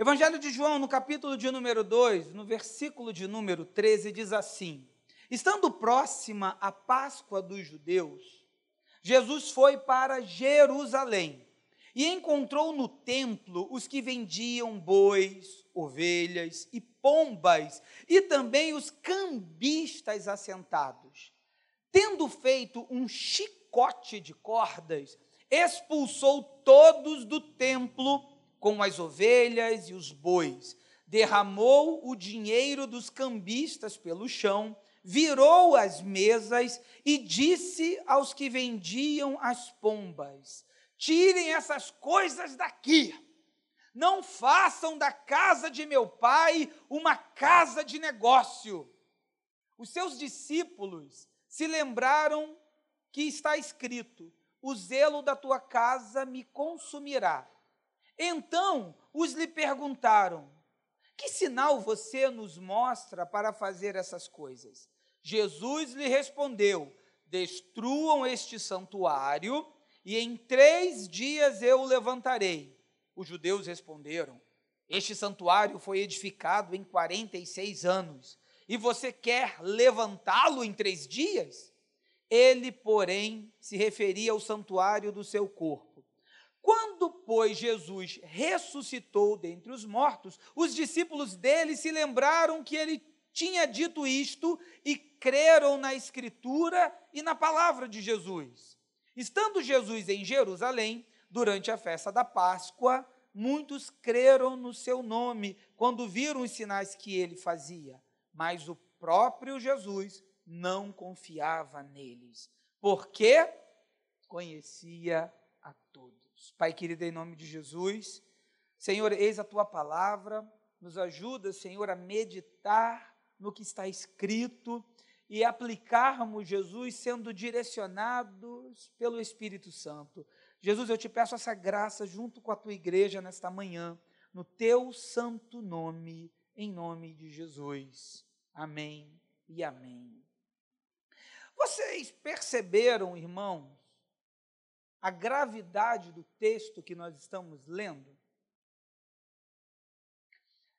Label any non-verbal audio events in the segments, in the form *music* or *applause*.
Evangelho de João, no capítulo de número 2, no versículo de número 13, diz assim: Estando próxima a Páscoa dos judeus, Jesus foi para Jerusalém e encontrou no templo os que vendiam bois, ovelhas e pombas, e também os cambistas assentados. Tendo feito um chicote de cordas, expulsou todos do templo com as ovelhas e os bois, derramou o dinheiro dos cambistas pelo chão, virou as mesas e disse aos que vendiam as pombas: Tirem essas coisas daqui. Não façam da casa de meu pai uma casa de negócio. Os seus discípulos se lembraram que está escrito: O zelo da tua casa me consumirá. Então os lhe perguntaram: Que sinal você nos mostra para fazer essas coisas? Jesus lhe respondeu: Destruam este santuário e em três dias eu o levantarei. Os judeus responderam: Este santuário foi edificado em 46 anos, e você quer levantá-lo em três dias? Ele, porém, se referia ao santuário do seu corpo. Quando, pois, Jesus ressuscitou dentre os mortos, os discípulos dele se lembraram que ele tinha dito isto e creram na Escritura e na palavra de Jesus. Estando Jesus em Jerusalém, durante a festa da Páscoa, muitos creram no seu nome quando viram os sinais que ele fazia, mas o próprio Jesus não confiava neles, porque conhecia Pai querido, em nome de Jesus, Senhor, eis a tua palavra, nos ajuda, Senhor, a meditar no que está escrito e aplicarmos Jesus sendo direcionados pelo Espírito Santo. Jesus, eu te peço essa graça junto com a tua igreja nesta manhã, no teu santo nome, em nome de Jesus. Amém e amém. Vocês perceberam, irmãos, a gravidade do texto que nós estamos lendo?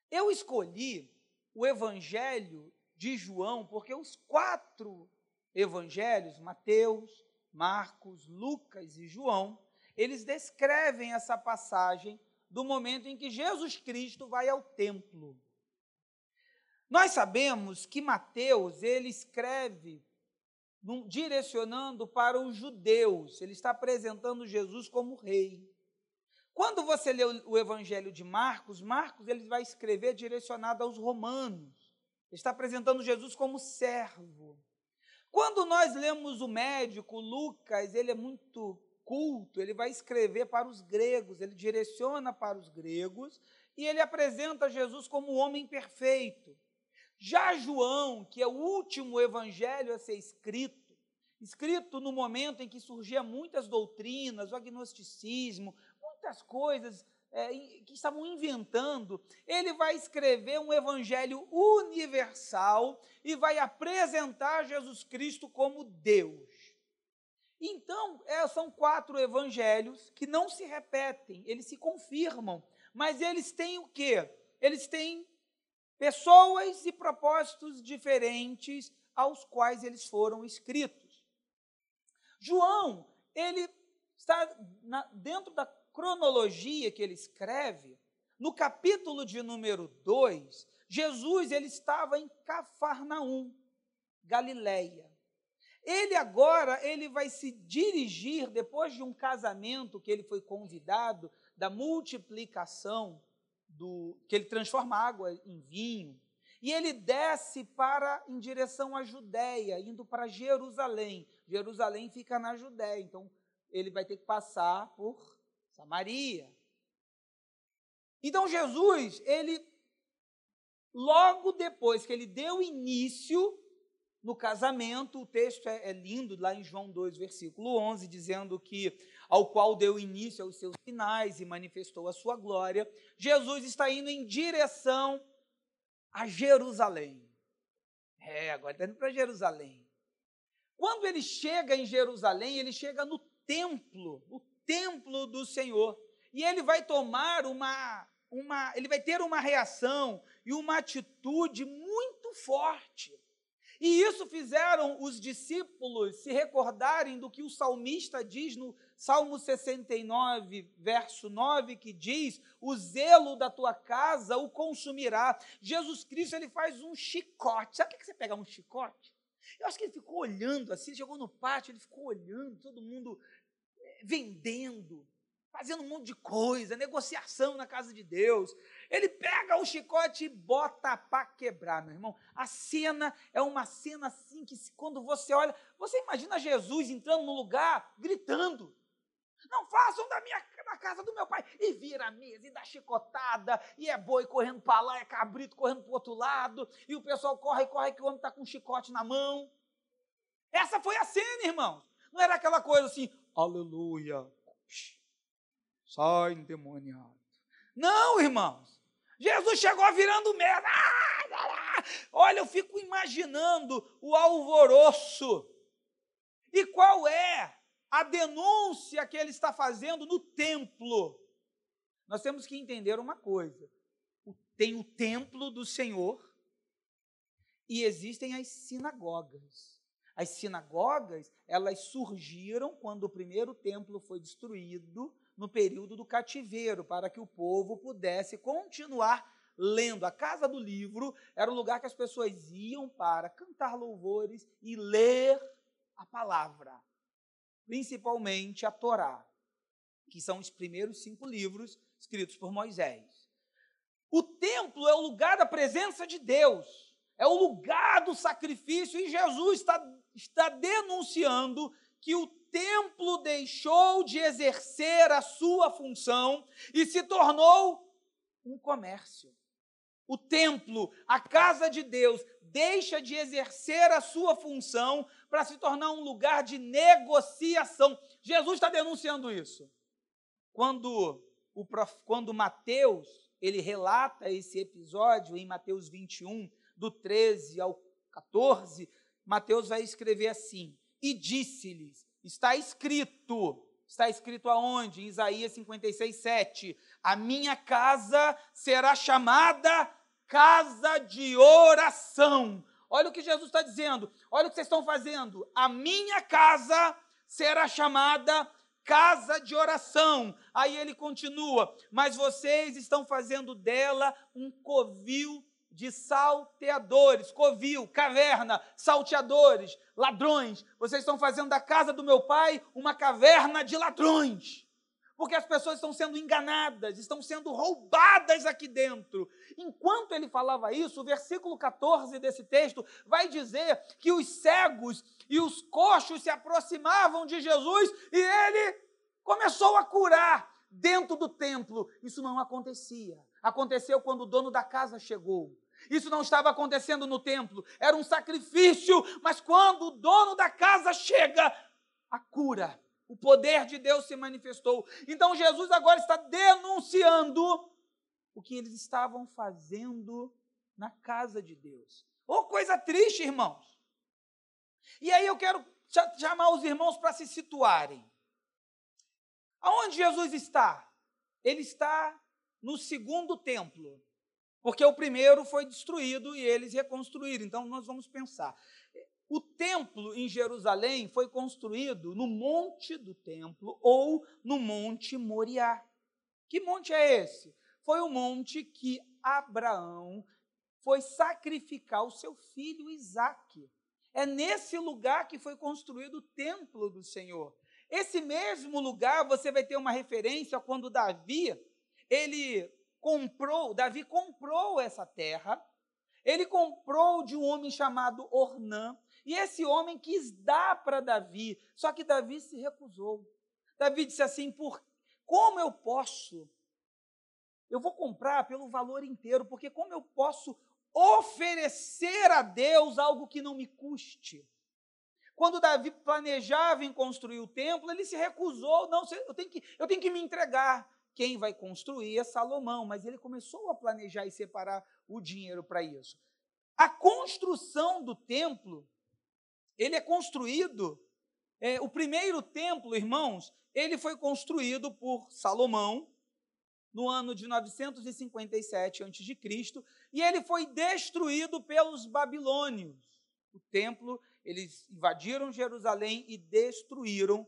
Eu escolhi o evangelho de João, porque os quatro evangelhos, Mateus, Marcos, Lucas e João, eles descrevem essa passagem do momento em que Jesus Cristo vai ao templo. Nós sabemos que Mateus, ele escreve direcionando para os judeus, ele está apresentando Jesus como rei. Quando você lê o evangelho de Marcos, Marcos ele vai escrever direcionado aos romanos está apresentando Jesus como servo. Quando nós lemos o médico, Lucas, ele é muito culto, ele vai escrever para os gregos, ele direciona para os gregos e ele apresenta Jesus como o homem perfeito. Já João, que é o último evangelho a ser escrito, escrito no momento em que surgiam muitas doutrinas, o agnosticismo, muitas coisas é, que estavam inventando, ele vai escrever um evangelho universal e vai apresentar Jesus Cristo como Deus. Então, é, são quatro evangelhos que não se repetem, eles se confirmam, mas eles têm o quê? Eles têm pessoas e propósitos diferentes aos quais eles foram escritos. João, ele está na, dentro da cronologia que ele escreve, no capítulo de número 2, Jesus ele estava em Cafarnaum, Galileia. Ele agora ele vai se dirigir depois de um casamento que ele foi convidado da multiplicação do que ele transforma água em vinho. E ele desce para em direção à Judéia, indo para Jerusalém. Jerusalém fica na Judéia, então ele vai ter que passar por Samaria. Então Jesus, ele logo depois que ele deu início no casamento, o texto é, é, lindo lá em João 2, versículo 11, dizendo que ao qual deu início aos seus sinais e manifestou a sua glória, Jesus está indo em direção a Jerusalém. É, agora está indo para Jerusalém. Quando ele chega em Jerusalém, ele chega no templo, o templo do Senhor. E ele vai tomar uma uma, ele vai ter uma reação e uma atitude muito forte. E isso fizeram os discípulos se recordarem do que o salmista diz no Salmo 69, verso 9, que diz: "O zelo da tua casa o consumirá". Jesus Cristo ele faz um chicote. Sabe o que você pega um chicote? Eu acho que ele ficou olhando assim, chegou no pátio, ele ficou olhando, todo mundo eh, vendendo, fazendo um monte de coisa, negociação na casa de Deus. Ele pega o chicote e bota para quebrar, meu irmão. A cena é uma cena assim que quando você olha, você imagina Jesus entrando no lugar gritando: "Não façam da minha da casa do meu pai". E vira a mesa e dá chicotada, e é boi correndo para lá, é cabrito correndo para o outro lado, e o pessoal corre, corre que o homem está com um chicote na mão. Essa foi a cena, irmãos. Não era aquela coisa assim, aleluia, sai endemoniado. Não, irmãos. Jesus chegou virando merda. Olha, eu fico imaginando o alvoroço. E qual é a denúncia que ele está fazendo no templo? Nós temos que entender uma coisa: tem o templo do Senhor e existem as sinagogas. As sinagogas, elas surgiram quando o primeiro templo foi destruído no período do cativeiro, para que o povo pudesse continuar lendo. A casa do livro era o lugar que as pessoas iam para cantar louvores e ler a palavra, principalmente a Torá, que são os primeiros cinco livros escritos por Moisés. O templo é o lugar da presença de Deus, é o lugar do sacrifício, e Jesus está, está denunciando que o templo deixou de exercer a sua função e se tornou um comércio. O templo, a casa de Deus, deixa de exercer a sua função para se tornar um lugar de negociação. Jesus está denunciando isso. Quando, o, quando Mateus ele relata esse episódio em Mateus 21, do 13 ao 14, Mateus vai escrever assim: E disse-lhes: Está escrito, está escrito aonde? Em Isaías 56, 7. A minha casa será chamada casa de oração. Olha o que Jesus está dizendo, olha o que vocês estão fazendo. A minha casa será chamada casa de oração. Aí ele continua, mas vocês estão fazendo dela um covil de salteadores, covil, caverna, salteadores, ladrões. Vocês estão fazendo da casa do meu pai uma caverna de ladrões. Porque as pessoas estão sendo enganadas, estão sendo roubadas aqui dentro. Enquanto ele falava isso, o versículo 14 desse texto vai dizer que os cegos e os coxos se aproximavam de Jesus e ele começou a curar dentro do templo. Isso não acontecia. Aconteceu quando o dono da casa chegou. Isso não estava acontecendo no templo, era um sacrifício, mas quando o dono da casa chega, a cura, o poder de Deus se manifestou. Então Jesus agora está denunciando o que eles estavam fazendo na casa de Deus. Oh, coisa triste, irmãos. E aí eu quero chamar os irmãos para se situarem. Aonde Jesus está? Ele está no segundo templo. Porque o primeiro foi destruído e eles reconstruíram. Então nós vamos pensar. O templo em Jerusalém foi construído no monte do templo ou no monte Moriá. Que monte é esse? Foi o monte que Abraão foi sacrificar o seu filho Isaque. É nesse lugar que foi construído o templo do Senhor. Esse mesmo lugar você vai ter uma referência quando Davi, ele comprou, Davi comprou essa terra, ele comprou de um homem chamado Ornã, e esse homem quis dar para Davi, só que Davi se recusou. Davi disse assim: por como eu posso? Eu vou comprar pelo valor inteiro, porque como eu posso oferecer a Deus algo que não me custe? Quando Davi planejava em construir o templo, ele se recusou, não, eu tenho que, eu tenho que me entregar quem vai construir é Salomão, mas ele começou a planejar e separar o dinheiro para isso. A construção do templo, ele é construído, é, o primeiro templo, irmãos, ele foi construído por Salomão, no ano de 957 a.C., e ele foi destruído pelos babilônios. O templo, eles invadiram Jerusalém e destruíram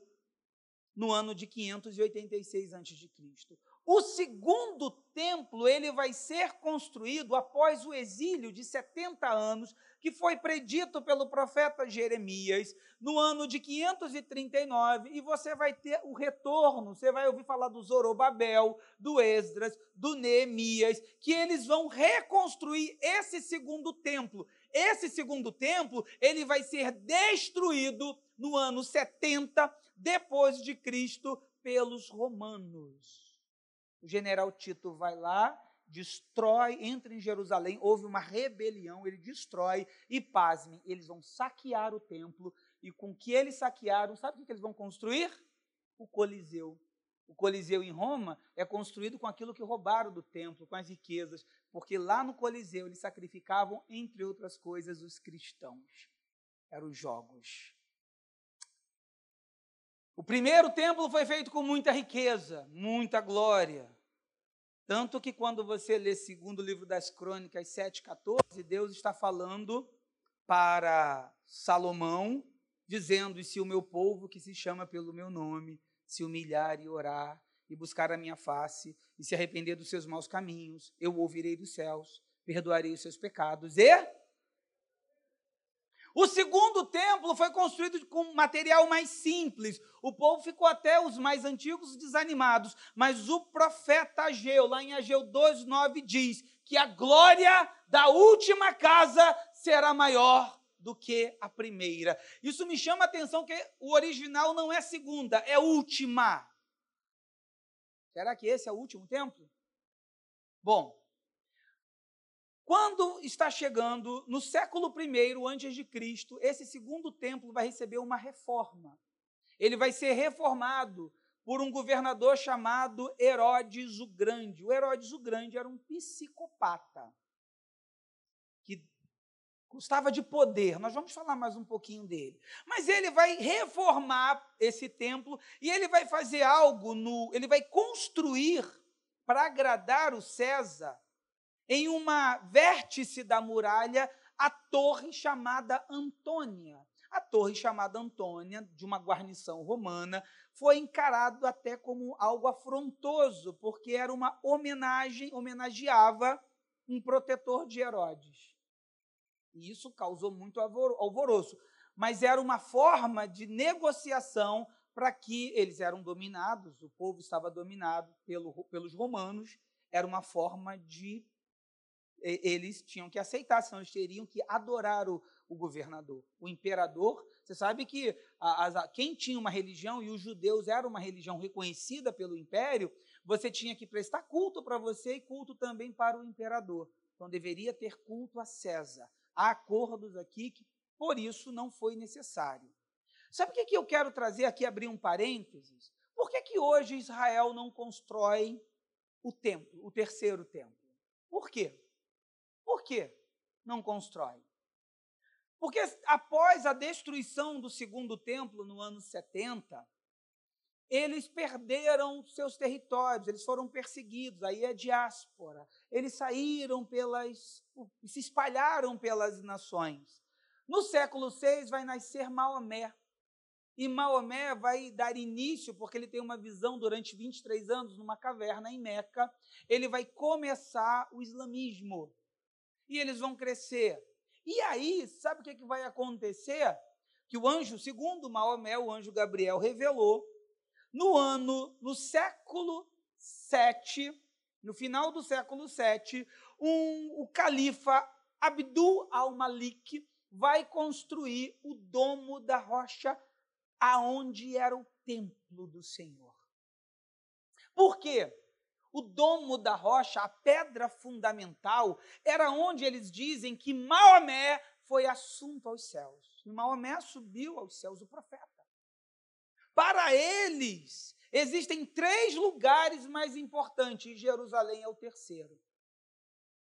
no ano de 586 a.C. O segundo templo, ele vai ser construído após o exílio de 70 anos, que foi predito pelo profeta Jeremias no ano de 539, e você vai ter o retorno, você vai ouvir falar do Zorobabel, do Esdras, do Neemias, que eles vão reconstruir esse segundo templo. Esse segundo templo, ele vai ser destruído no ano 70 depois de Cristo pelos romanos. O general Tito vai lá, destrói, entra em Jerusalém, houve uma rebelião, ele destrói e, pasmem, eles vão saquear o templo e com que eles saquearam, sabe o que eles vão construir? O Coliseu. O Coliseu em Roma é construído com aquilo que roubaram do templo, com as riquezas, porque lá no Coliseu eles sacrificavam, entre outras coisas, os cristãos. Eram os jogos. O primeiro templo foi feito com muita riqueza, muita glória. Tanto que quando você lê segundo livro das Crônicas 7,14, Deus está falando para Salomão, dizendo: E se o meu povo, que se chama pelo meu nome, se humilhar e orar, e buscar a minha face, e se arrepender dos seus maus caminhos, eu ouvirei dos céus, perdoarei os seus pecados e o segundo templo foi construído com material mais simples. O povo ficou até os mais antigos desanimados, mas o profeta Ageu, lá em Ageu 2:9 diz que a glória da última casa será maior do que a primeira. Isso me chama a atenção que o original não é segunda, é última. Será que esse é o último templo? Bom, quando está chegando no século I antes de Cristo, esse segundo templo vai receber uma reforma. Ele vai ser reformado por um governador chamado Herodes o Grande. O Herodes o Grande era um psicopata que gostava de poder. Nós vamos falar mais um pouquinho dele. Mas ele vai reformar esse templo e ele vai fazer algo no, ele vai construir para agradar o César em uma vértice da muralha a torre chamada Antônia. A torre chamada Antônia, de uma guarnição romana, foi encarado até como algo afrontoso, porque era uma homenagem, homenageava um protetor de Herodes. E isso causou muito alvoroço. Mas era uma forma de negociação para que eles eram dominados, o povo estava dominado pelo, pelos romanos, era uma forma de eles tinham que aceitar, senão eles teriam que adorar o, o governador. O imperador, você sabe que a, a, quem tinha uma religião, e os judeus eram uma religião reconhecida pelo império, você tinha que prestar culto para você e culto também para o imperador. Então deveria ter culto a César. Há acordos aqui que por isso não foi necessário. Sabe o que, que eu quero trazer aqui, abrir um parênteses? Por que, que hoje Israel não constrói o templo, o terceiro templo? Por quê? Por que não constrói? Porque após a destruição do segundo templo no ano 70, eles perderam seus territórios, eles foram perseguidos, aí é diáspora. Eles saíram pelas, se espalharam pelas nações. No século VI vai nascer Maomé. E Maomé vai dar início, porque ele tem uma visão durante 23 anos numa caverna em Meca, ele vai começar o islamismo e eles vão crescer. E aí, sabe o que, que vai acontecer? Que o anjo, segundo Maomé, o anjo Gabriel revelou, no ano, no século 7, no final do século 7, um, o califa Abdul al-Malik vai construir o domo da rocha aonde era o templo do Senhor. Por quê? O domo da rocha, a pedra fundamental, era onde eles dizem que Maomé foi assunto aos céus. E Maomé subiu aos céus, o profeta. Para eles, existem três lugares mais importantes, e Jerusalém é o terceiro.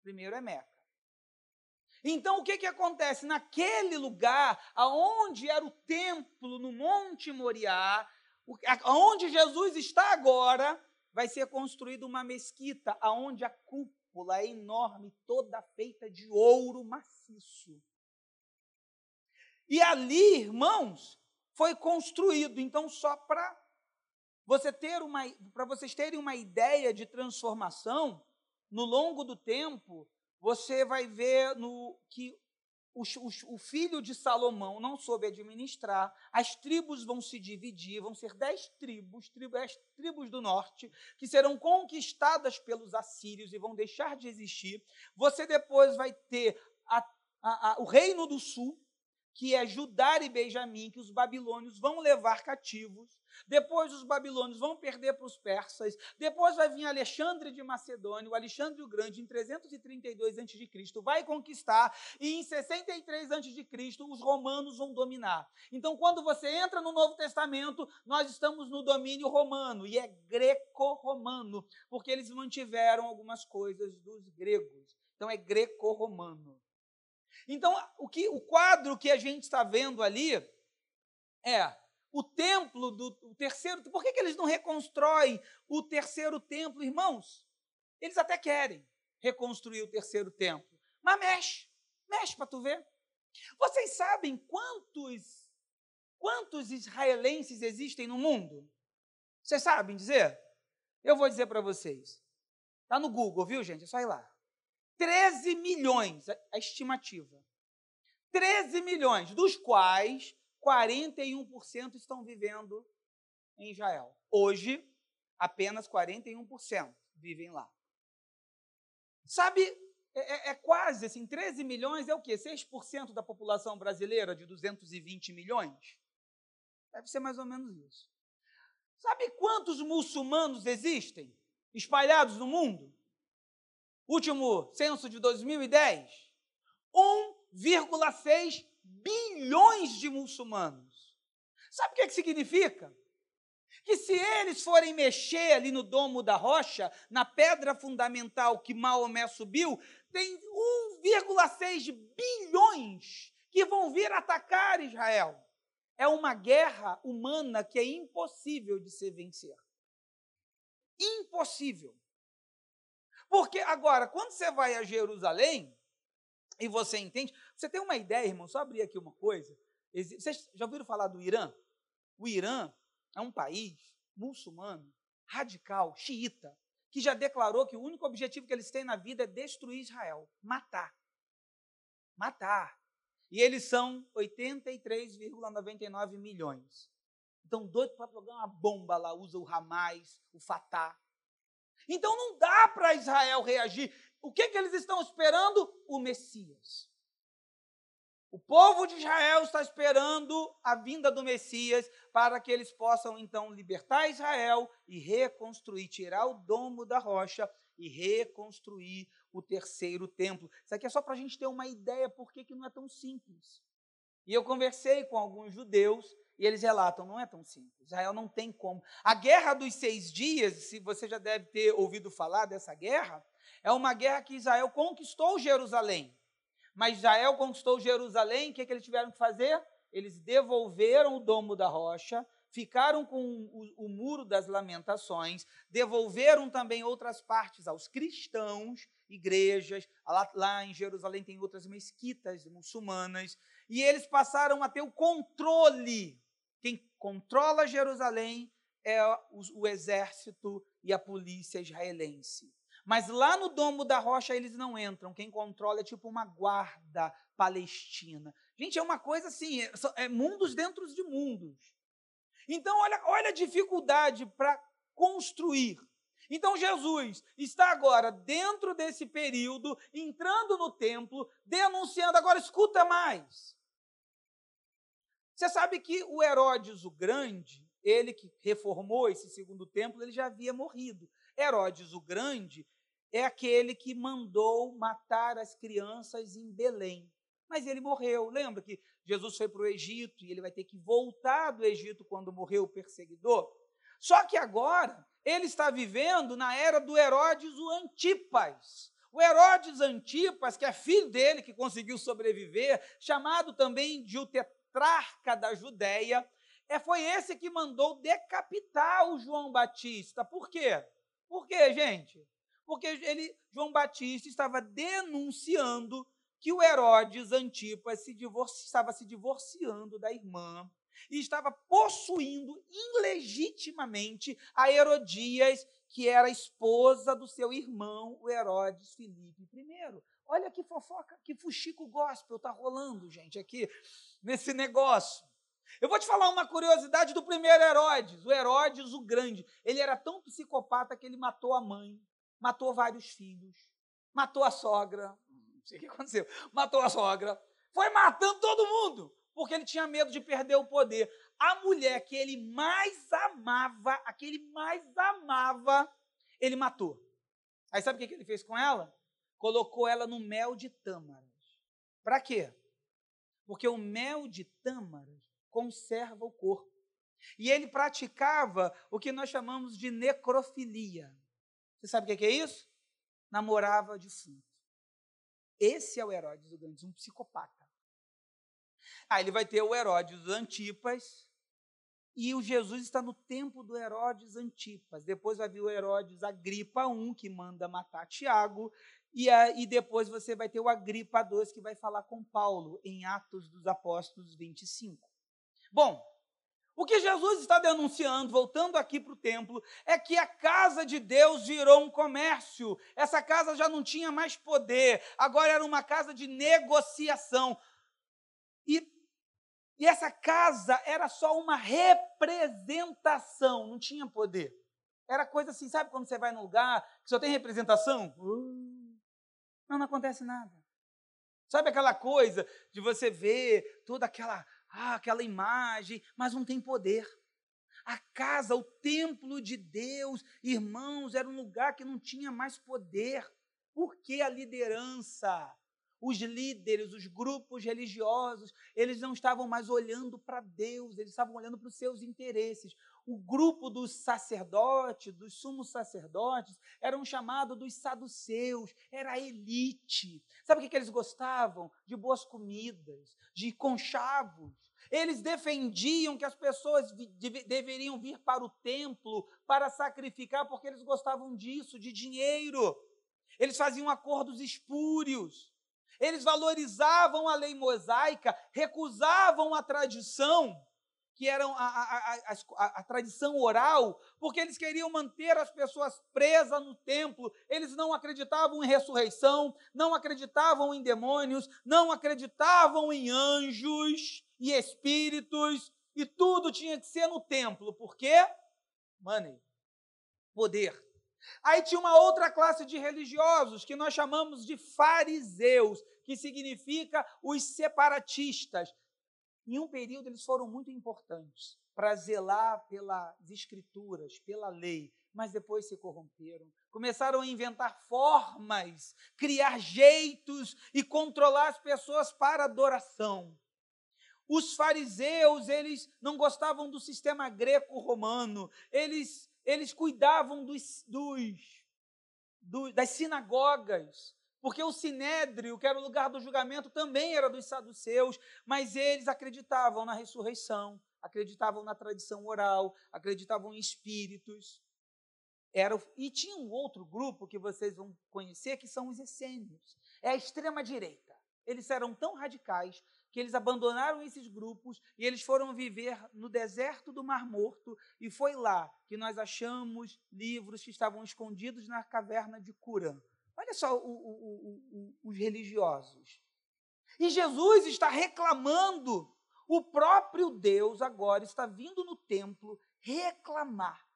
Primeiro é Meca. Então, o que, que acontece? Naquele lugar, aonde era o templo, no Monte Moriá, onde Jesus está agora, vai ser construída uma mesquita aonde a cúpula é enorme, toda feita de ouro maciço. E ali, irmãos, foi construído. Então, só para você ter uma, para vocês terem uma ideia de transformação, no longo do tempo, você vai ver no, que o, o, o, filho de Salomão não soube administrar, as tribos vão se dividir, vão ser dez tribos, tribos, dez tribos do norte, que serão conquistadas pelos assírios e vão deixar de existir. Você depois vai ter a, a, a, o reino do sul, que é Judá e Benjamim, que os babilônios vão levar cativos. Depois os babilônios vão perder para os persas. Depois vai vir Alexandre de Macedônia, o Alexandre o Grande, em 332 a.C., vai conquistar. E em 63 a.C., os romanos vão dominar. Então, quando você entra no Novo Testamento, nós estamos no domínio romano, e é greco-romano, porque eles mantiveram algumas coisas dos gregos. Então, é greco-romano. Então, o, que, o quadro que a gente está vendo ali é o templo do o terceiro. Por que, que eles não reconstroem o terceiro templo, irmãos? Eles até querem reconstruir o terceiro templo, mas mexe, mexe para tu ver. Vocês sabem quantos quantos israelenses existem no mundo? Vocês sabem dizer? Eu vou dizer para vocês. Está no Google, viu, gente? É só ir lá. 13 milhões, a estimativa. 13 milhões, dos quais 41% estão vivendo em Israel. Hoje, apenas 41% vivem lá. Sabe, é, é, é, quase assim, 13 milhões é o quê? 6% da população brasileira de 220 milhões? Deve ser mais ou menos isso. Sabe quantos muçulmanos existem espalhados no mundo? Último censo de 2010, 1,6 bilhões de muçulmanos. Sabe o que, é que significa? Que se eles forem mexer ali no domo da rocha, na pedra fundamental que Maomé subiu, tem 1,6 bilhões que vão vir atacar Israel. É uma guerra humana que é impossível de se vencer. Impossível. Porque agora, quando você vai a Jerusalém, e você entende, você tem uma ideia, irmão, só abrir aqui uma coisa. Vocês já ouviram falar do Irã? O Irã é um país muçulmano, radical, xiita, que já declarou que o único objetivo que eles têm na vida é destruir Israel, matar. Matar. E eles são 83,99 milhões. Então, doido para jogar uma bomba lá, usa o Hamas, o Fatah. Então não dá para Israel reagir. O que, que eles estão esperando? O Messias. O povo de Israel está esperando a vinda do Messias para que eles possam então libertar Israel e reconstruir, tirar o domo da rocha e reconstruir o terceiro templo. Isso aqui é só para a gente ter uma ideia por que, que não é tão simples. E eu conversei com alguns judeus e eles relatam, não é tão simples. Israel não tem como. A guerra dos seis dias, se você já deve ter ouvido falar dessa guerra, é uma guerra que Israel conquistou Jerusalém. Mas Israel conquistou Jerusalém, o que, é que eles tiveram que fazer? Eles devolveram o domo da rocha, ficaram com o, o, muro das lamentações, devolveram também outras partes aos cristãos, igrejas. Lá, lá, em Jerusalém tem outras mesquitas muçulmanas. E eles passaram a ter o controle quem controla Jerusalém é o, o exército e a polícia israelense. Mas lá no domo da rocha eles não entram. Quem controla é tipo uma guarda palestina. Gente, é uma coisa assim, é, é mundos dentro de mundos. Então, olha, olha a dificuldade para construir. Então, Jesus está agora dentro desse período, entrando no templo, denunciando. Agora, escuta mais. Você sabe que o Herodes o Grande, ele que reformou esse segundo templo, ele já havia morrido. Herodes o Grande é aquele que mandou matar as crianças em Belém. Mas ele morreu. Lembra que Jesus foi para o Egito e ele vai ter que voltar do Egito quando morreu o perseguidor? Só que agora ele está vivendo na era do Herodes o Antipas. O Herodes Antipas, que é filho dele, que conseguiu sobreviver, chamado também de o tetrarca da Judéia, é, foi esse que mandou decapitar o João Batista. Por quê? Por quê, gente? Porque ele, João Batista estava denunciando que o Herodes Antipas se divorci, estava se divorciando da irmã e estava possuindo ilegitimamente a Herodias, que era esposa do seu irmão, o Herodes Filipe I. Olha que fofoca, que fuxico gospel está rolando, gente, aqui nesse negócio. Eu vou te falar uma curiosidade do primeiro Herodes, o Herodes o Grande. Ele era tão psicopata que ele matou a mãe, matou vários filhos, matou a sogra, não sei o que aconteceu, matou a sogra, foi matando todo mundo, porque ele tinha medo de perder o poder. A mulher que ele mais amava, a que ele mais amava, ele matou. Aí sabe o que ele fez com ela? Colocou ela no mel de tâmaras. Para quê? Porque o mel de tâmaras conserva o corpo. E ele praticava o que nós chamamos de necrofilia. Você sabe o que é isso? Namorava defunto. Esse é o Herodes o Grande, um psicopata. Aí ele vai ter o Herodes Antipas, e o Jesus está no tempo do Herodes Antipas. Depois vai vir o Herodes Agripa I, que manda matar Tiago, e, e depois você vai ter o Agripa II, que vai falar com Paulo, em Atos dos Apóstolos 25. Bom, o que Jesus está denunciando, voltando aqui para o templo, é que a casa de Deus virou um comércio. Essa casa já não tinha mais poder, agora era uma casa de negociação. E, e essa casa era só uma representação, não tinha poder. Era coisa assim, sabe quando você vai num lugar que só tem representação? Uh, não, não acontece nada. Sabe aquela coisa de você ver toda aquela ah, aquela imagem, mas não tem poder. A casa, o templo de Deus, irmãos, era um lugar que não tinha mais poder. Porque a liderança, os líderes, os grupos religiosos, eles não estavam mais olhando para Deus, eles estavam olhando para os seus interesses. O grupo dos sacerdotes, dos sumos sacerdotes, eram chamados dos saduceus, era a elite. Sabe o que eles gostavam? De boas comidas, de conchavos. Eles defendiam que as pessoas deveriam vir para o templo para sacrificar, porque eles gostavam disso, de dinheiro. Eles faziam acordos espúrios. Eles valorizavam a lei mosaica, recusavam a tradição, que era a, a, a, a, tradição oral, porque eles queriam manter as pessoas presas no templo. Eles não acreditavam em ressurreição, não acreditavam em demônios, não acreditavam em anjos e espíritos, e tudo tinha que ser no templo. Por quê? Money, poder. Aí tinha uma outra classe de religiosos que nós chamamos de fariseus, que significa os separatistas. Em um período eles foram muito importantes para zelar pelas escrituras, pela lei, mas depois se corromperam. Começaram a inventar formas, criar jeitos e controlar as pessoas para adoração. Os fariseus, eles não gostavam do sistema greco-romano, eles eles cuidavam dos, dos, dos, das sinagogas, porque o sinédrio, que era o lugar do julgamento, também era dos saduceus, mas eles acreditavam na ressurreição, acreditavam na tradição oral, acreditavam em espíritos. Era, e tinha um outro grupo que vocês vão conhecer, que são os essênios. É a extrema-direita. Eles eram tão radicais que eles abandonaram esses grupos e eles foram viver no deserto do Mar Morto, e foi lá que nós achamos livros que estavam escondidos na caverna de Curã. Olha só o, o, os religiosos. E Jesus está reclamando. O próprio Deus agora está vindo no templo reclamar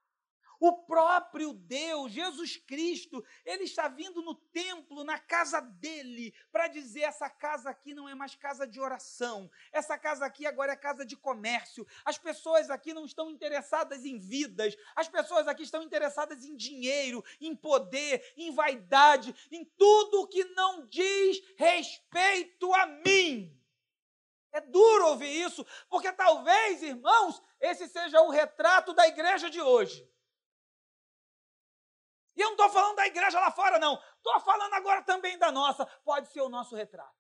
o próprio Deus, Jesus Cristo, ele está vindo no templo, na casa dele, para dizer: essa casa aqui não é mais casa de oração, essa casa aqui agora é casa de comércio. As pessoas aqui não estão interessadas em vidas, as pessoas aqui estão interessadas em dinheiro, em poder, em vaidade, em tudo que não diz respeito a mim. É duro ouvir isso, porque talvez, irmãos, esse seja o retrato da igreja de hoje. E eu não estou falando da igreja lá fora, não. Estou falando agora também da nossa. Pode ser o nosso retrato.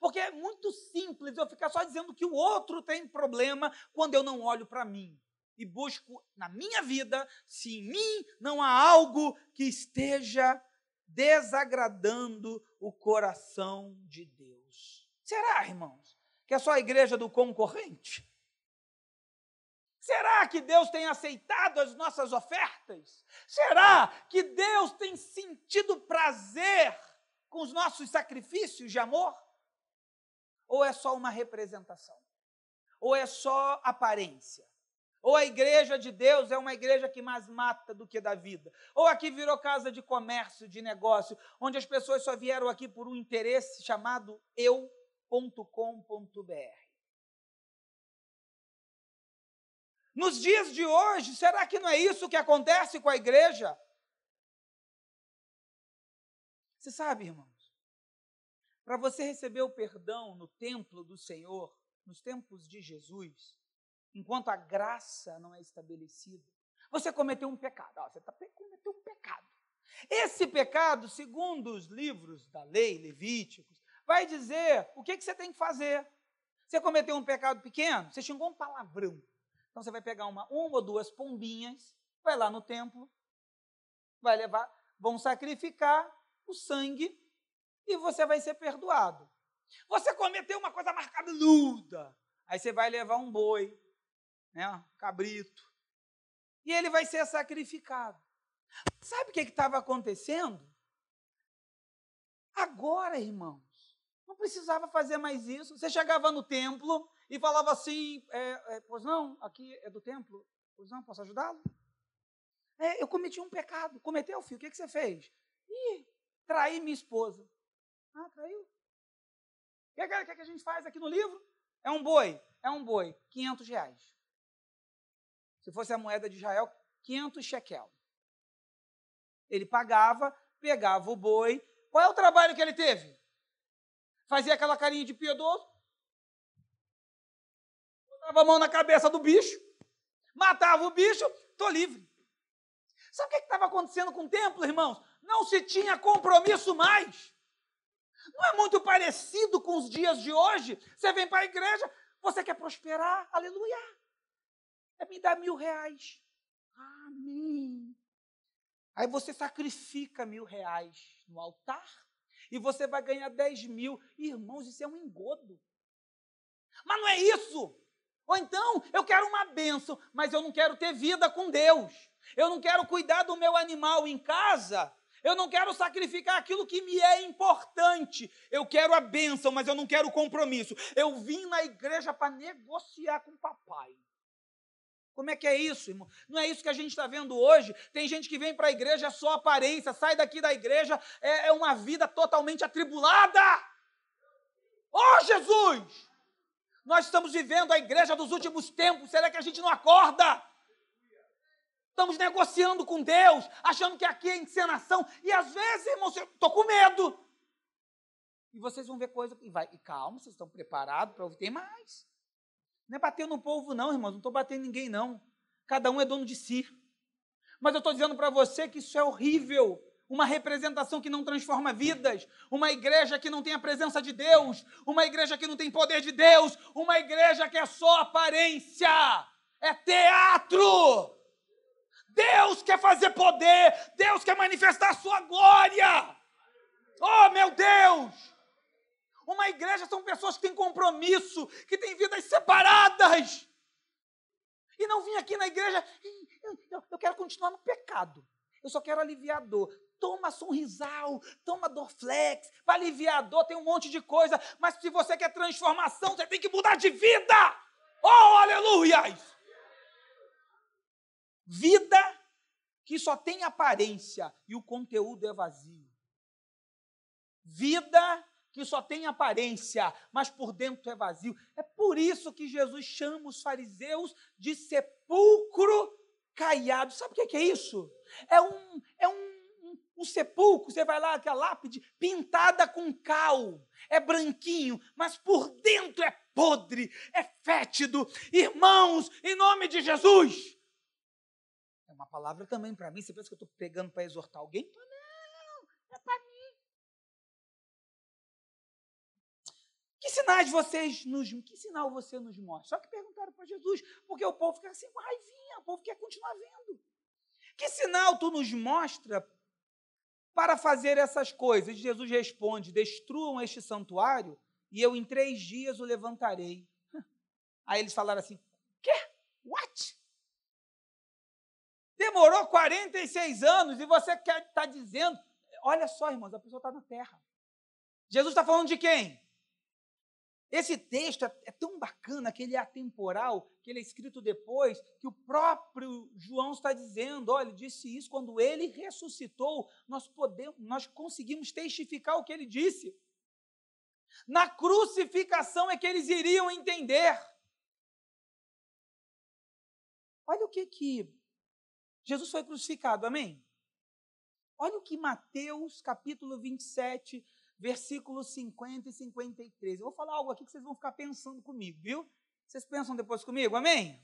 Porque é muito simples eu ficar só dizendo que o outro tem problema quando eu não olho para mim. e busco na minha vida se em mim não há algo que esteja desagradando o coração de Deus. Será, irmãos, que é só a igreja do concorrente? Será que Deus tem aceitado as nossas ofertas? Será que Deus tem sentido prazer com os nossos sacrifícios de amor? Ou é só uma representação? Ou é só aparência? Ou a igreja de Deus é uma igreja que mais mata do que dá vida. Ou aqui virou casa de comércio, de negócio, onde as pessoas só vieram aqui por um interesse chamado eu.com.br. Nos dias de hoje, será que não é isso que acontece com a igreja? Você sabe, irmãos, para você receber o perdão no templo do Senhor, nos tempos de Jesus, enquanto a graça não é estabelecida, você cometeu um pecado. você tá, cometeu um pecado. Esse pecado, segundo os livros da lei, Levíticos, vai dizer o que, que você tem que fazer. Você cometeu um pecado pequeno, você xingou um palavrão. Então você vai pegar uma, uma ou duas pombinhas, vai lá no templo, vai levar, vão sacrificar o sangue e você vai ser perdoado. Você cometeu uma coisa marcada luda, aí você vai levar um boi, né, um cabrito, e ele vai ser sacrificado. Sabe o que estava acontecendo? Agora, irmãos, não precisava fazer mais isso. Você chegava no templo, e falava assim: é, é, Pois não, aqui é do templo, pois não, posso ajudá-lo? É, eu cometi um pecado. Cometeu, filho? O que, que você fez? Ih, traí minha esposa. Ah, traiu? O que, que, que a gente faz aqui no livro? É um boi. É um boi. 500 reais. Se fosse a moeda de Israel, 500 shekel. Ele pagava, pegava o boi. Qual é o trabalho que ele teve? Fazia aquela carinha de piedoso botava a mão na cabeça do bicho, matava o bicho, estou livre. Sabe o que estava acontecendo com o templo, irmãos? Não se tinha compromisso mais. Não é muito parecido com os dias de hoje? Você vem para a igreja, você quer prosperar, aleluia. É me dar mil reais. Amém. Aí você sacrifica mil reais no altar e você vai ganhar dez mil. Irmãos, isso é um engodo. Mas não é isso. Ou então, eu quero uma benção, mas eu não quero ter vida com Deus. Eu não quero cuidar do meu animal em casa. Eu não quero sacrificar aquilo que me é importante. Eu quero a bênção, mas eu não quero compromisso. Eu vim na igreja para negociar com o papai. Como é que é isso, irmão? Não é isso que a gente está vendo hoje? Tem gente que vem para a igreja, é só aparência, sai daqui da igreja, é, é uma vida totalmente atribulada. Oh, Jesus! Nós estamos vivendo a igreja dos últimos tempos. Será que a gente não acorda? Estamos negociando com Deus, achando que aqui é encenação. E às vezes, irmão, eu estou com medo. E vocês vão ver coisa. E, vai, e calma, vocês estão preparados para ouvir. Tem mais. Não é bater no povo, não, irmãos. Não estou batendo ninguém, não. Cada um é dono de si. Mas eu estou dizendo para você que isso é horrível uma representação que não transforma vidas, uma igreja que não tem a presença de Deus, uma igreja que não tem poder de Deus, uma igreja que é só aparência, é teatro. Deus quer fazer poder, Deus quer manifestar a sua glória. Oh, meu Deus! Uma igreja são pessoas que têm compromisso, que têm vidas separadas. E não vim aqui na igreja, eu quero continuar no pecado. Eu só quero aliviar a dor toma sorrisal, toma Dorflex, vai aliviar a dor, tem um monte de coisa, mas se você quer transformação, você tem que mudar de vida. Oh, aleluias! Vida que só tem aparência e o conteúdo é vazio. Vida que só tem aparência, mas por dentro é vazio. É por isso que Jesus chama os fariseus de sepulcro caiado. Sabe o que é isso? É um, é um um sepulcro, você vai lá, aquela lápide pintada com cal, é branquinho, mas por dentro é podre, é fétido. Irmãos, em nome de Jesus. É uma palavra também para mim. Você pensa que eu estou pegando para exortar alguém? Não, é para mim. Que sinais vocês nos, que sinal você nos mostra? Só que perguntaram para Jesus, porque o povo fica assim com raivinha, o povo quer continuar vendo. Que sinal tu nos mostra para fazer essas coisas? Jesus responde: Destruam este santuário e eu em três dias o levantarei. *laughs* Aí eles falaram assim: Quê? What? Demorou 46 anos e você está dizendo. Olha só, irmãos, a pessoa está na terra. Jesus está falando de quem? Esse texto é, é tão bacana que ele é atemporal, que ele é escrito depois, que o próprio João está dizendo, olha, ele disse isso quando ele ressuscitou, nós podemos, nós conseguimos testificar o que ele disse. Na crucificação é que eles iriam entender. Olha o que que Jesus foi crucificado, amém? Olha o que Mateus capítulo 27, versículos 50 e 53. Eu vou falar algo aqui que vocês vão ficar pensando comigo, viu? Vocês pensam depois comigo, amém?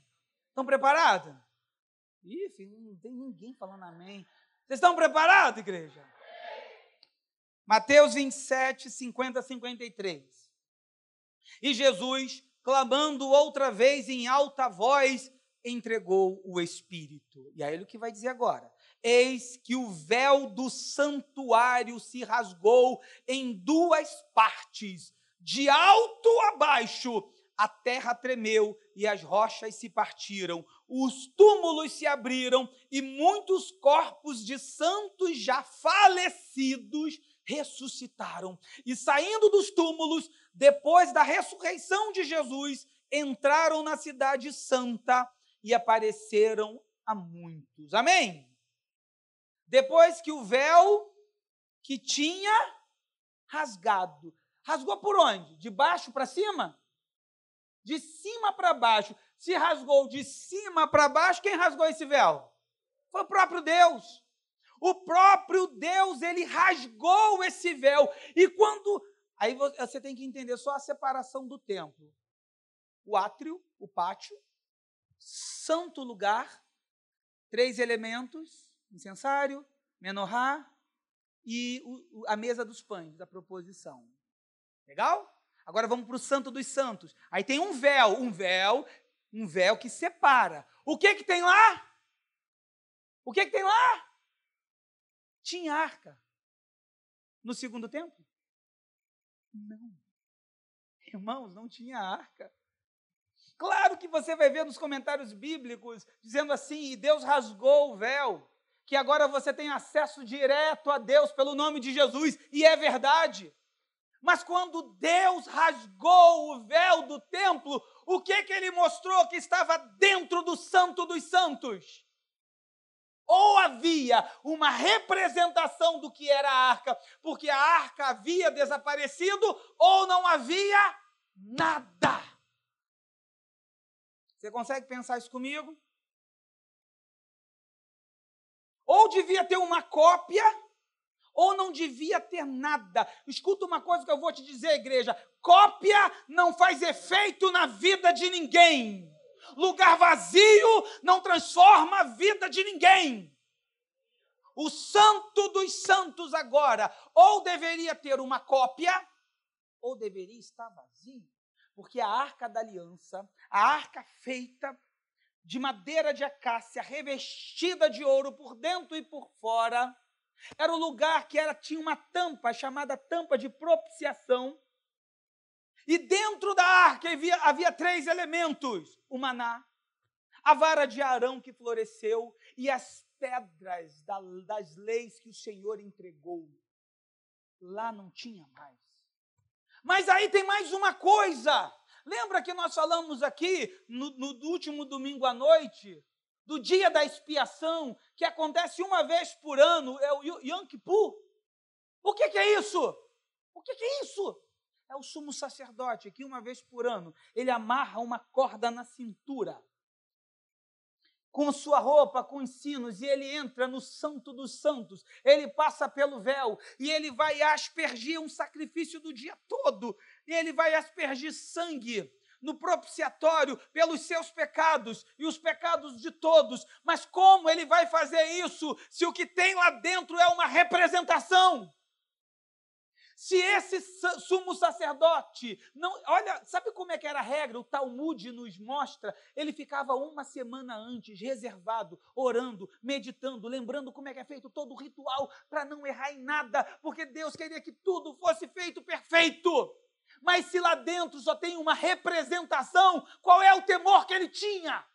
Estão preparados? Ih, filho, não tem ninguém falando amém. Vocês estão preparados, igreja? Mateus 27, 50 53. E Jesus, clamando outra vez em alta voz, entregou o Espírito. E aí ele o que vai dizer agora? Eis que o véu do santuário se rasgou em duas partes, de alto a baixo. A terra tremeu e as rochas se partiram, os túmulos se abriram e muitos corpos de santos já falecidos ressuscitaram. E saindo dos túmulos, depois da ressurreição de Jesus, entraram na cidade santa e apareceram a muitos. Amém? Depois que o véu que tinha rasgado, rasgou por onde? De baixo para cima? De cima para baixo. Se rasgou de cima para baixo, quem rasgou esse véu? Foi o próprio Deus. O próprio Deus, ele rasgou esse véu. E quando. Aí você tem que entender só a separação do templo: o átrio, o pátio, santo lugar, três elementos: incensário, menorá e o, a mesa dos pães, da proposição. Legal? Agora vamos para o santo dos santos. Aí tem um véu, um véu, um véu que separa. O que que tem lá? O que que tem lá? Tinha arca. No segundo templo? Não. Irmãos, não tinha arca. Claro que você vai ver nos comentários bíblicos dizendo assim: e Deus rasgou o véu, que agora você tem acesso direto a Deus pelo nome de Jesus, e é verdade. Mas quando Deus rasgou o véu do templo, o que que ele mostrou que estava dentro do santo dos santos? Ou havia uma representação do que era a arca, porque a arca havia desaparecido, ou não havia nada. Você consegue pensar isso comigo? Ou devia ter uma cópia, ou não devia ter nada. Escuta uma coisa que eu vou te dizer, igreja: cópia não faz efeito na vida de ninguém. Lugar vazio não transforma a vida de ninguém. O santo dos santos agora, ou deveria ter uma cópia, ou deveria estar vazio porque a arca da aliança, a arca feita de madeira de acácia, revestida de ouro por dentro e por fora, era o lugar que era, tinha uma tampa chamada tampa de propiciação. E dentro da arca havia, havia três elementos: o maná, a vara de Arão que floresceu e as pedras da, das leis que o Senhor entregou. Lá não tinha mais. Mas aí tem mais uma coisa. Lembra que nós falamos aqui no, no último domingo à noite do dia da expiação, que acontece uma vez por ano, é o Yom Kippur? O que, que é isso? O que, que é isso? É o sumo sacerdote que uma vez por ano ele amarra uma corda na cintura com sua roupa, com os sinos, e ele entra no Santo dos Santos, ele passa pelo véu, e ele vai aspergir um sacrifício do dia todo, e ele vai aspergir sangue no propiciatório pelos seus pecados e os pecados de todos. Mas como ele vai fazer isso se o que tem lá dentro é uma representação? Se esse sumo sacerdote não. Olha, sabe como é que era a regra? O Talmud nos mostra. Ele ficava uma semana antes, reservado, orando, meditando, lembrando como é que é feito todo o ritual, para não errar em nada, porque Deus queria que tudo fosse feito perfeito. Mas se lá dentro só tem uma representação, qual é o temor que ele tinha?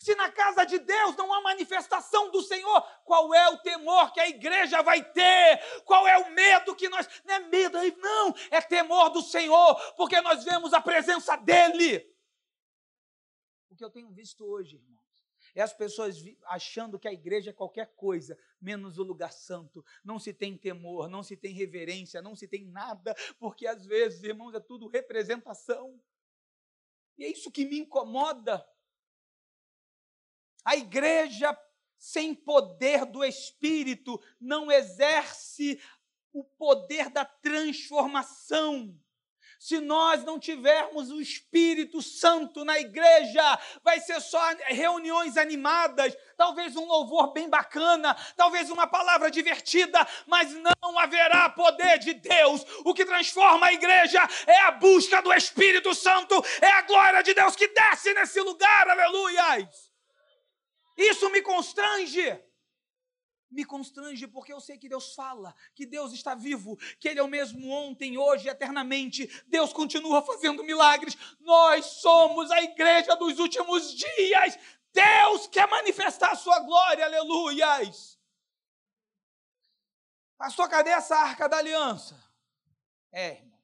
Se na casa de Deus não há manifestação do Senhor, qual é o temor que a igreja vai ter? Qual é o medo que nós. Não é medo, não, é temor do Senhor, porque nós vemos a presença dEle. O que eu tenho visto hoje, irmãos, é as pessoas achando que a igreja é qualquer coisa, menos o lugar santo. Não se tem temor, não se tem reverência, não se tem nada, porque às vezes, irmãos, é tudo representação. E é isso que me incomoda. A igreja sem poder do Espírito não exerce o poder da transformação. Se nós não tivermos o Espírito Santo na igreja, vai ser só reuniões animadas, talvez um louvor bem bacana, talvez uma palavra divertida, mas não haverá poder de Deus. O que transforma a igreja é a busca do Espírito Santo, é a glória de Deus que desce nesse lugar, aleluias. Isso me constrange. Me constrange porque eu sei que Deus fala, que Deus está vivo, que Ele é o mesmo ontem, hoje, eternamente. Deus continua fazendo milagres. Nós somos a igreja dos últimos dias. Deus quer manifestar a sua glória, aleluias. Pastor, cadê essa arca da aliança? É, irmãos,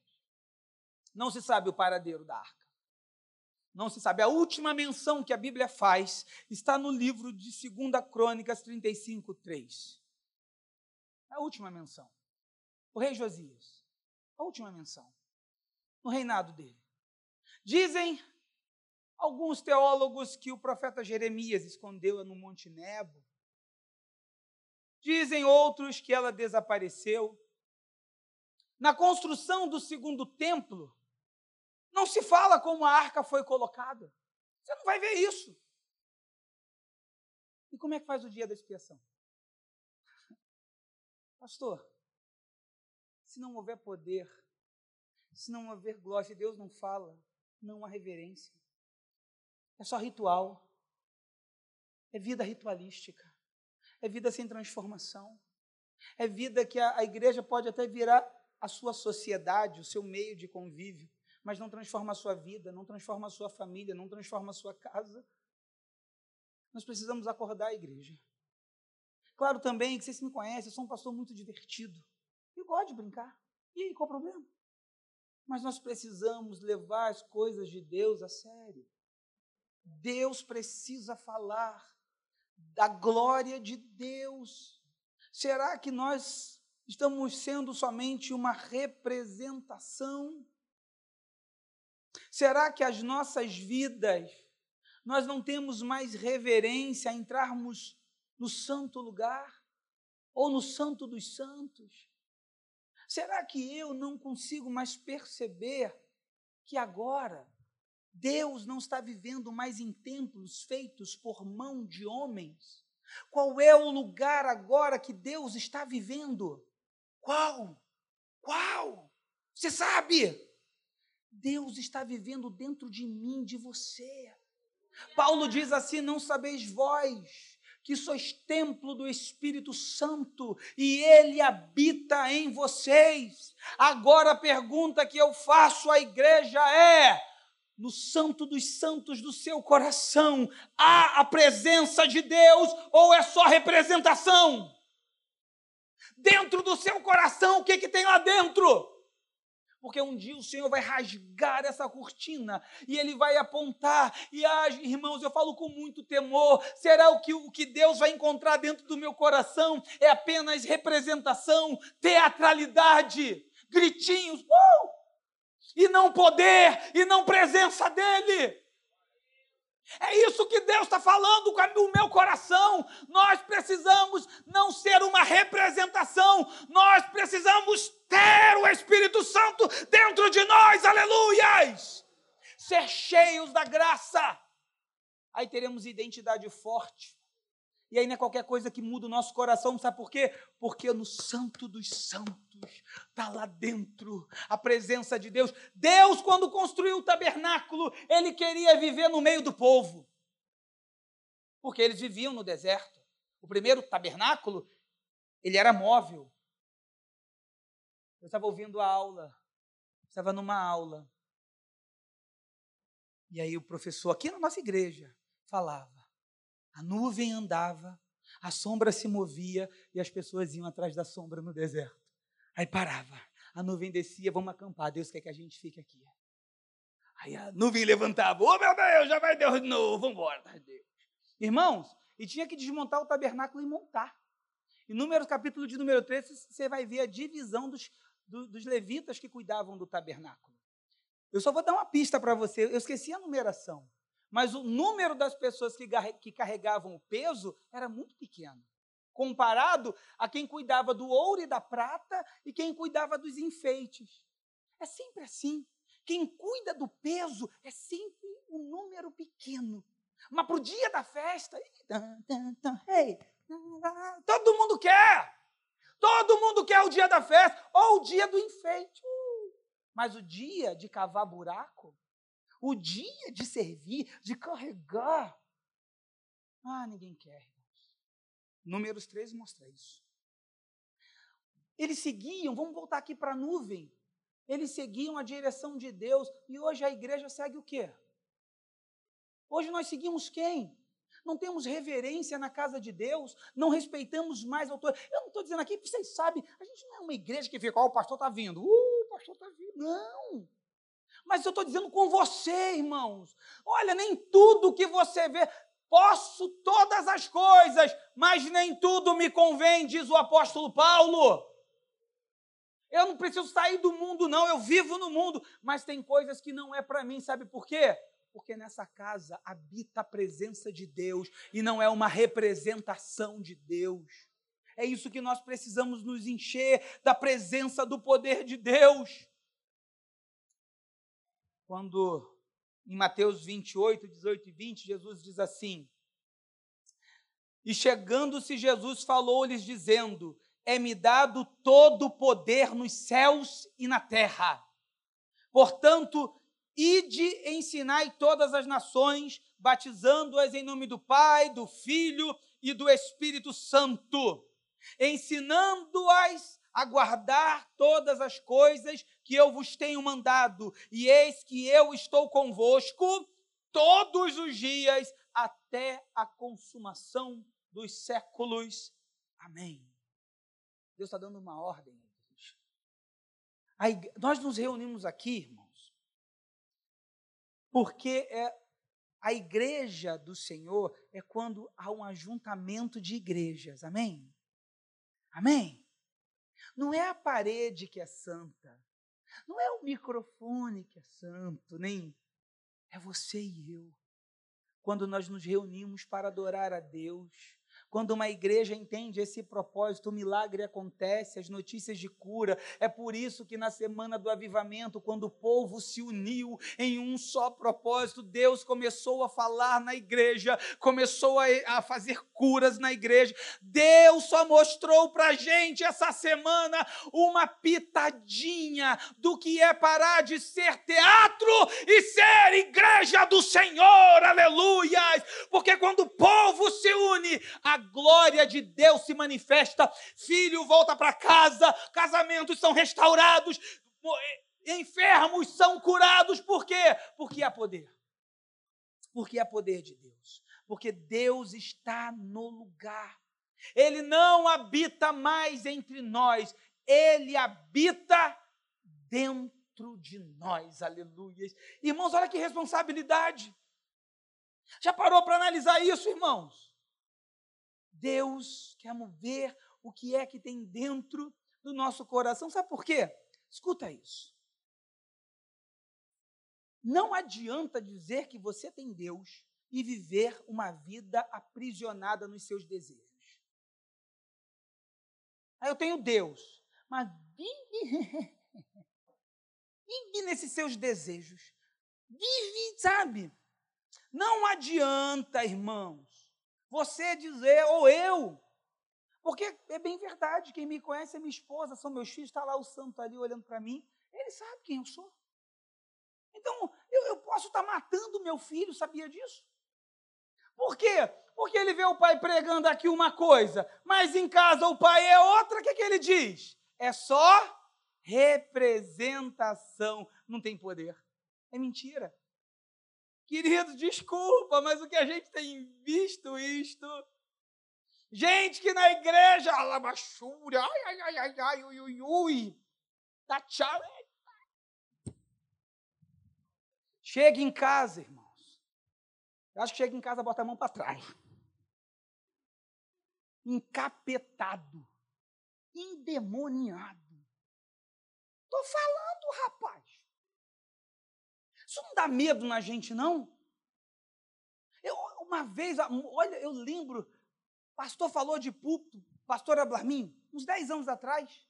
não se sabe o paradeiro da arca não se sabe. A última menção que a Bíblia faz está no livro de 2 Crônicas 35, 3. A última menção. O rei Josias. A última menção. No reinado dele. Dizem alguns teólogos que o profeta Jeremias escondeu-a no Monte Nebo. Dizem outros que ela desapareceu. Na construção do segundo templo, não se fala como a arca foi colocada. Você não vai ver isso. E como é que faz o dia da expiação? *laughs* Pastor, se não houver poder, se não houver glória, se Deus não fala, não há reverência. É só ritual. É vida ritualística. É vida sem transformação. É vida que a, a igreja pode até virar a sua sociedade, o seu meio de convívio mas não transforma a sua vida, não transforma a sua família, não transforma a sua casa. Nós precisamos acordar a igreja. Claro também que vocês me conhecem, eu sou um pastor muito divertido. Eu gosto de brincar. E aí, qual o problema? Mas nós precisamos levar as coisas de Deus a sério. Deus precisa falar da glória de Deus. Será que nós estamos sendo somente uma representação Será que as nossas vidas, nós não temos mais reverência a entrarmos no santo lugar? Ou no santo dos santos? Será que eu não consigo mais perceber que agora Deus não está vivendo mais em templos feitos por mão de homens? Qual é o lugar agora que Deus está vivendo? Qual? Qual? Você sabe? Deus está vivendo dentro de mim, de você. Paulo diz assim: Não sabeis vós que sois templo do Espírito Santo e ele habita em vocês. Agora a pergunta que eu faço à igreja é: no santo dos santos do seu coração, há a presença de Deus ou é só representação? Dentro do seu coração, o que, que tem lá dentro? Porque um dia o Senhor vai rasgar essa cortina e ele vai apontar. E, ah, irmãos, eu falo com muito temor: será o que, o que Deus vai encontrar dentro do meu coração? É apenas representação, teatralidade, gritinhos, uh! e não poder, e não presença dEle. É isso que Deus está falando com o meu coração. Nós precisamos não ser uma representação, nós precisamos ter o Espírito Santo dentro de nós, aleluias! Ser cheios da graça. Aí teremos identidade forte. E aí não é qualquer coisa que muda o nosso coração, sabe por quê? Porque no Santo dos Santos está lá dentro a presença de Deus. Deus, quando construiu o tabernáculo, ele queria viver no meio do povo. Porque eles viviam no deserto. O primeiro tabernáculo, ele era móvel. Eu estava ouvindo a aula, estava numa aula. E aí o professor, aqui na nossa igreja, falava. A nuvem andava, a sombra se movia e as pessoas iam atrás da sombra no deserto. Aí parava, a nuvem descia, vamos acampar, Deus quer que a gente fique aqui. Aí a nuvem levantava, oh meu Deus, já vai Deus de novo, vamos embora, Deus. Irmãos, e tinha que desmontar o tabernáculo e montar. Em Números, capítulo de número 3, você vai ver a divisão dos, do, dos levitas que cuidavam do tabernáculo. Eu só vou dar uma pista para você, eu esqueci a numeração mas o número das pessoas que carregavam o peso era muito pequeno, comparado a quem cuidava do ouro e da prata e quem cuidava dos enfeites. É sempre assim. Quem cuida do peso é sempre um número pequeno. Mas para o dia da festa, todo mundo quer. Todo mundo quer o dia da festa ou o dia do enfeite. Uh, mas o dia de cavar buraco, o dia de servir, de carregar. Ah, ninguém quer, irmãos. Números 3 mostra isso. Eles seguiam, vamos voltar aqui para a nuvem. Eles seguiam a direção de Deus e hoje a igreja segue o quê? Hoje nós seguimos quem? Não temos reverência na casa de Deus, não respeitamos mais a autoridade. Eu não estou dizendo aqui, vocês sabem, a gente não é uma igreja que fica, ó, oh, o pastor está vindo, uh, o pastor está vindo. Não. Mas eu estou dizendo com você, irmãos. Olha, nem tudo que você vê, posso todas as coisas, mas nem tudo me convém, diz o apóstolo Paulo. Eu não preciso sair do mundo, não, eu vivo no mundo, mas tem coisas que não é para mim, sabe por quê? Porque nessa casa habita a presença de Deus e não é uma representação de Deus. É isso que nós precisamos nos encher da presença do poder de Deus quando em Mateus 28, 18 e 20, Jesus diz assim: E chegando-se Jesus falou-lhes, dizendo: É-me dado todo o poder nos céus e na terra. Portanto, ide ensinai todas as nações, batizando-as em nome do Pai, do Filho e do Espírito Santo, ensinando-as a guardar todas as coisas que eu vos tenho mandado, e eis que eu estou convosco todos os dias até a consumação dos séculos. Amém. Deus está dando uma ordem. Aí, nós nos reunimos aqui, irmãos, porque é, a igreja do Senhor é quando há um ajuntamento de igrejas. Amém? Amém? Não é a parede que é santa. Não é o microfone que é santo, nem é você e eu. Quando nós nos reunimos para adorar a Deus, quando uma igreja entende esse propósito, o milagre acontece, as notícias de cura. É por isso que na semana do avivamento, quando o povo se uniu em um só propósito, Deus começou a falar na igreja, começou a, a fazer curas na igreja. Deus só mostrou para gente essa semana uma pitadinha do que é parar de ser teatro e ser igreja do Senhor. Aleluias! Porque quando o povo se une, a glória de Deus se manifesta, filho volta para casa, casamentos são restaurados, enfermos são curados, por quê? Porque há poder. Porque há poder de Deus. Porque Deus está no lugar. Ele não habita mais entre nós, ele habita dentro de nós. Aleluia. Irmãos, olha que responsabilidade. Já parou para analisar isso, irmãos? Deus quer ver o que é que tem dentro do nosso coração. Sabe por quê? Escuta isso. Não adianta dizer que você tem Deus e viver uma vida aprisionada nos seus desejos. Aí eu tenho Deus, mas vive, *laughs* vive nesses seus desejos. Vive, sabe? Não adianta, irmãos, você dizer, ou eu. Porque é bem verdade, quem me conhece é minha esposa, são meus filhos, está lá o santo ali olhando para mim, ele sabe quem eu sou. Então, eu, eu posso estar tá matando meu filho, sabia disso? Por quê? Porque ele vê o pai pregando aqui uma coisa, mas em casa o pai é outra, o que, que ele diz? É só representação, não tem poder. É mentira. Querido, desculpa, mas o que a gente tem visto isto. Gente que na igreja, alabachura, ai, ai, ai, ai, ai, ui, ui, ui, tá tchau. Chega em casa, irmãos. Eu acho que chega em casa, bota a mão para trás. Encapetado, endemoniado. Tô falando, rapaz. Isso não dá medo na gente, não? Eu, uma vez, olha, eu lembro, pastor falou de púlpito, pastor Ablarmin, uns 10 anos atrás.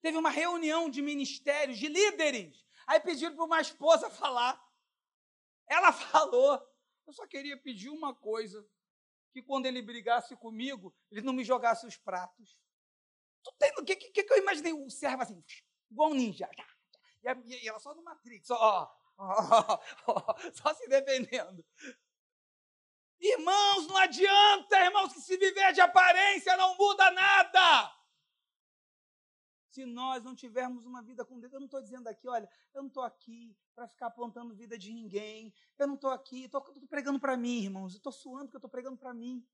Teve uma reunião de ministérios, de líderes. Aí pediram para uma esposa *laughs* falar. Ela falou. Eu só queria pedir uma coisa: que quando ele brigasse comigo, ele não me jogasse os pratos. Tu tem, o que, que, que eu imaginei? O servo assim, igual um ninja. E ela só no Matrix, ó, *laughs* só se defendendo. Irmãos, não adianta, irmãos, que se viver de aparência não muda nada. Se nós não tivermos uma vida com Deus, eu não estou dizendo aqui, olha, eu não estou aqui para ficar apontando vida de ninguém, eu não estou aqui, estou pregando para mim, irmãos, estou suando porque eu estou pregando para mim.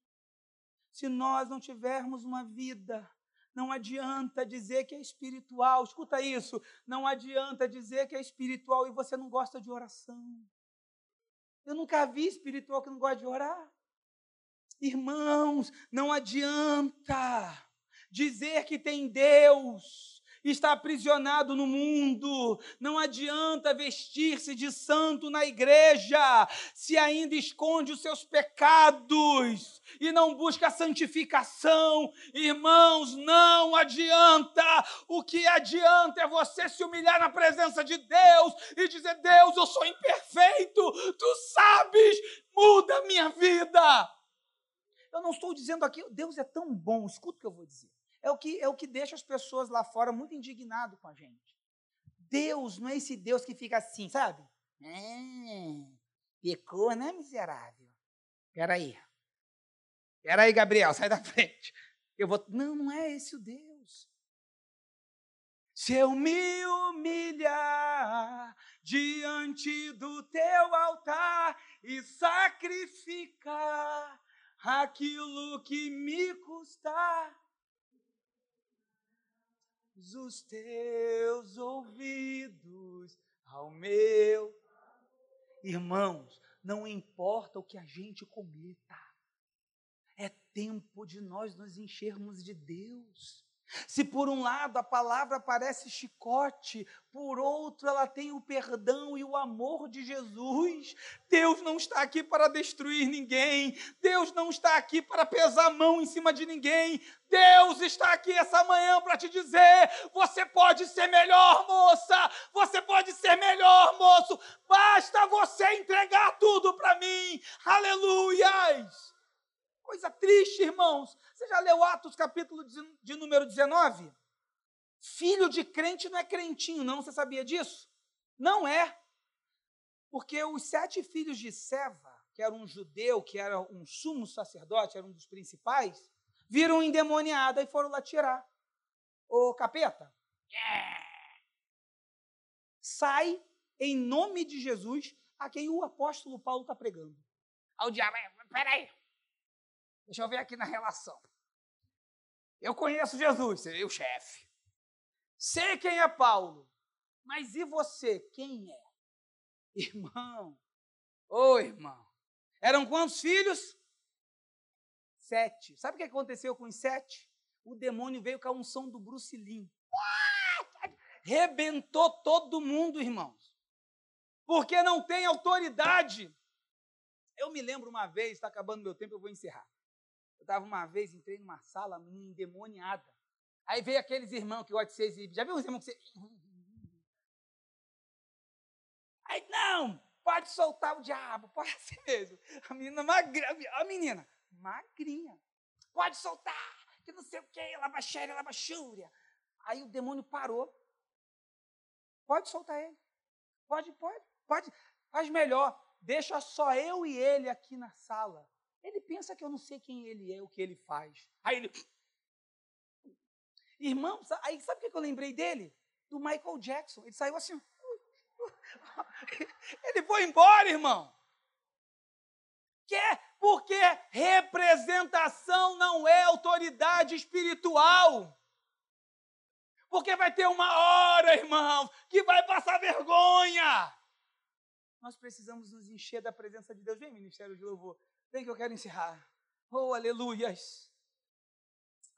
Se nós não tivermos uma vida não adianta dizer que é espiritual. Escuta isso. Não adianta dizer que é espiritual e você não gosta de oração. Eu nunca vi espiritual que não gosta de orar. Irmãos, não adianta dizer que tem Deus está aprisionado no mundo. Não adianta vestir-se de santo na igreja se ainda esconde os seus pecados e não busca santificação. Irmãos, não adianta. O que adianta é você se humilhar na presença de Deus e dizer: Deus, eu sou imperfeito, tu sabes, muda a minha vida. Eu não estou dizendo aqui, Deus é tão bom, escuta o que eu vou dizer é o que, é o que deixa as pessoas lá fora muito indignadas com a gente. Deus não é esse Deus que fica assim, sabe? É, pecou, né, miserável? Peraí. Peraí, Gabriel, sai da frente. Eu vou. Não, não é esse o Deus. Se eu me humilhar diante do teu altar e sacrificar aquilo que me custar, os teus ouvidos ao meu. Irmãos, não importa o que a gente cometa, é tempo de nós nos enchermos de Deus. Se por um lado a palavra parece chicote, por outro ela tem o perdão e o amor de Jesus. Deus não está aqui para destruir ninguém, Deus não está aqui para pesar a mão em cima de ninguém. Deus está aqui essa manhã para te dizer: você pode ser melhor, moça, você pode ser melhor, moço, basta você entregar tudo para mim. Aleluias! Coisa triste, irmãos. Você já leu Atos, capítulo de número 19? Filho de crente não é crentinho, não. Você sabia disso? Não é. Porque os sete filhos de Seva, que era um judeu, que era um sumo sacerdote, era um dos principais, viram endemoniada e foram lá tirar. Ô capeta, sai em nome de Jesus a quem o apóstolo Paulo está pregando. Ao diabo, peraí, Deixa eu ver aqui na relação. Eu conheço Jesus, o chefe. Sei quem é Paulo. Mas e você, quem é? Irmão. Ô, irmão. Eram quantos filhos? Sete. Sabe o que aconteceu com os sete? O demônio veio com a unção do Bruce Lee. Rebentou todo mundo, irmãos. Porque não tem autoridade. Eu me lembro uma vez, está acabando meu tempo, eu vou encerrar. Eu estava uma vez, entrei numa sala endemoniada. Aí veio aqueles irmãos que gostam de ser exibidos. Já viu os irmãos que. *laughs* Aí, não, pode soltar o diabo, pode *laughs* ser mesmo. A menina magra, a menina, magrinha. Pode soltar, que não sei o que, labaxéria, labachúria. Aí o demônio parou. Pode soltar ele. Pode, pode, pode. Faz melhor. Deixa só eu e ele aqui na sala. Ele pensa que eu não sei quem ele é, o que ele faz. Aí ele. Irmão, aí sabe o que eu lembrei dele? Do Michael Jackson. Ele saiu assim. *laughs* Ele foi embora, irmão. Quer? Porque representação não é autoridade espiritual. Porque vai ter uma hora, irmão, que vai passar vergonha. Nós precisamos nos encher da presença de Deus. Vem, ministério de louvor. Vem que eu quero encerrar. Oh, aleluias.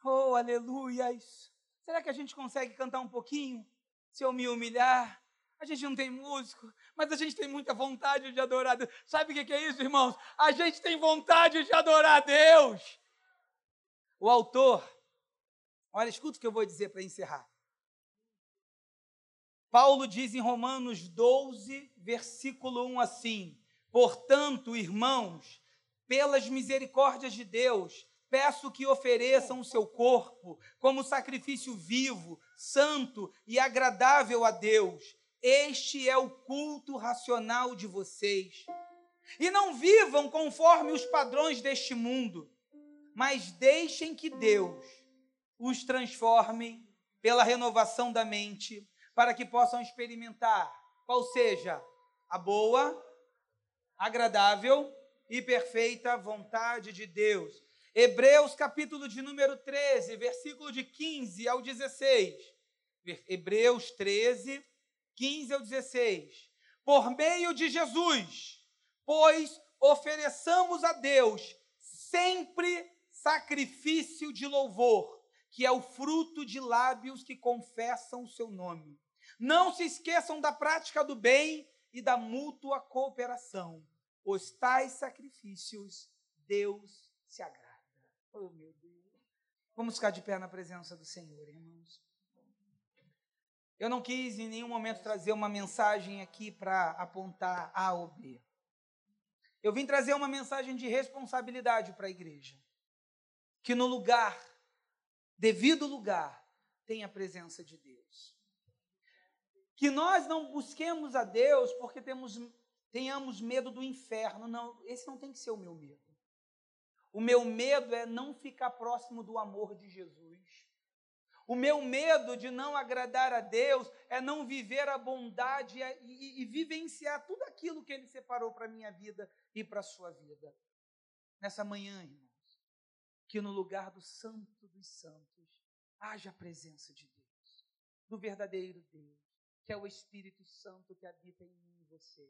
Oh, aleluias. Será que a gente consegue cantar um pouquinho? Se eu me humilhar, a gente não tem músico, mas a gente tem muita vontade de adorar Deus. Sabe o que é isso, irmãos? A gente tem vontade de adorar Deus. O autor, olha, escuta o que eu vou dizer para encerrar. Paulo diz em Romanos 12, versículo 1 assim: Portanto, irmãos, pelas misericórdias de Deus, peço que ofereçam o seu corpo como sacrifício vivo, santo e agradável a Deus. Este é o culto racional de vocês. E não vivam conforme os padrões deste mundo, mas deixem que Deus os transforme pela renovação da mente, para que possam experimentar qual seja a boa, agradável e perfeita vontade de Deus. Hebreus capítulo de número 13, versículo de 15 ao 16. Hebreus 13, 15 ao 16. Por meio de Jesus, pois ofereçamos a Deus sempre sacrifício de louvor, que é o fruto de lábios que confessam o seu nome. Não se esqueçam da prática do bem e da mútua cooperação os tais sacrifícios Deus se agrada. Oh, meu Deus. Vamos ficar de pé na presença do Senhor, irmãos. Eu não quis em nenhum momento trazer uma mensagem aqui para apontar A ou B. Eu vim trazer uma mensagem de responsabilidade para a igreja. Que no lugar, devido lugar, tem a presença de Deus. Que nós não busquemos a Deus porque temos tenhamos medo do inferno. Não, esse não tem que ser o meu medo. O meu medo é não ficar próximo do amor de Jesus. O meu medo de não agradar a Deus é não viver a bondade e, e, e vivenciar tudo aquilo que Ele separou para a minha vida e para a sua vida. Nessa manhã, irmãos, que no lugar do Santo dos Santos haja a presença de Deus, do verdadeiro Deus, que é o Espírito Santo que habita em mim e você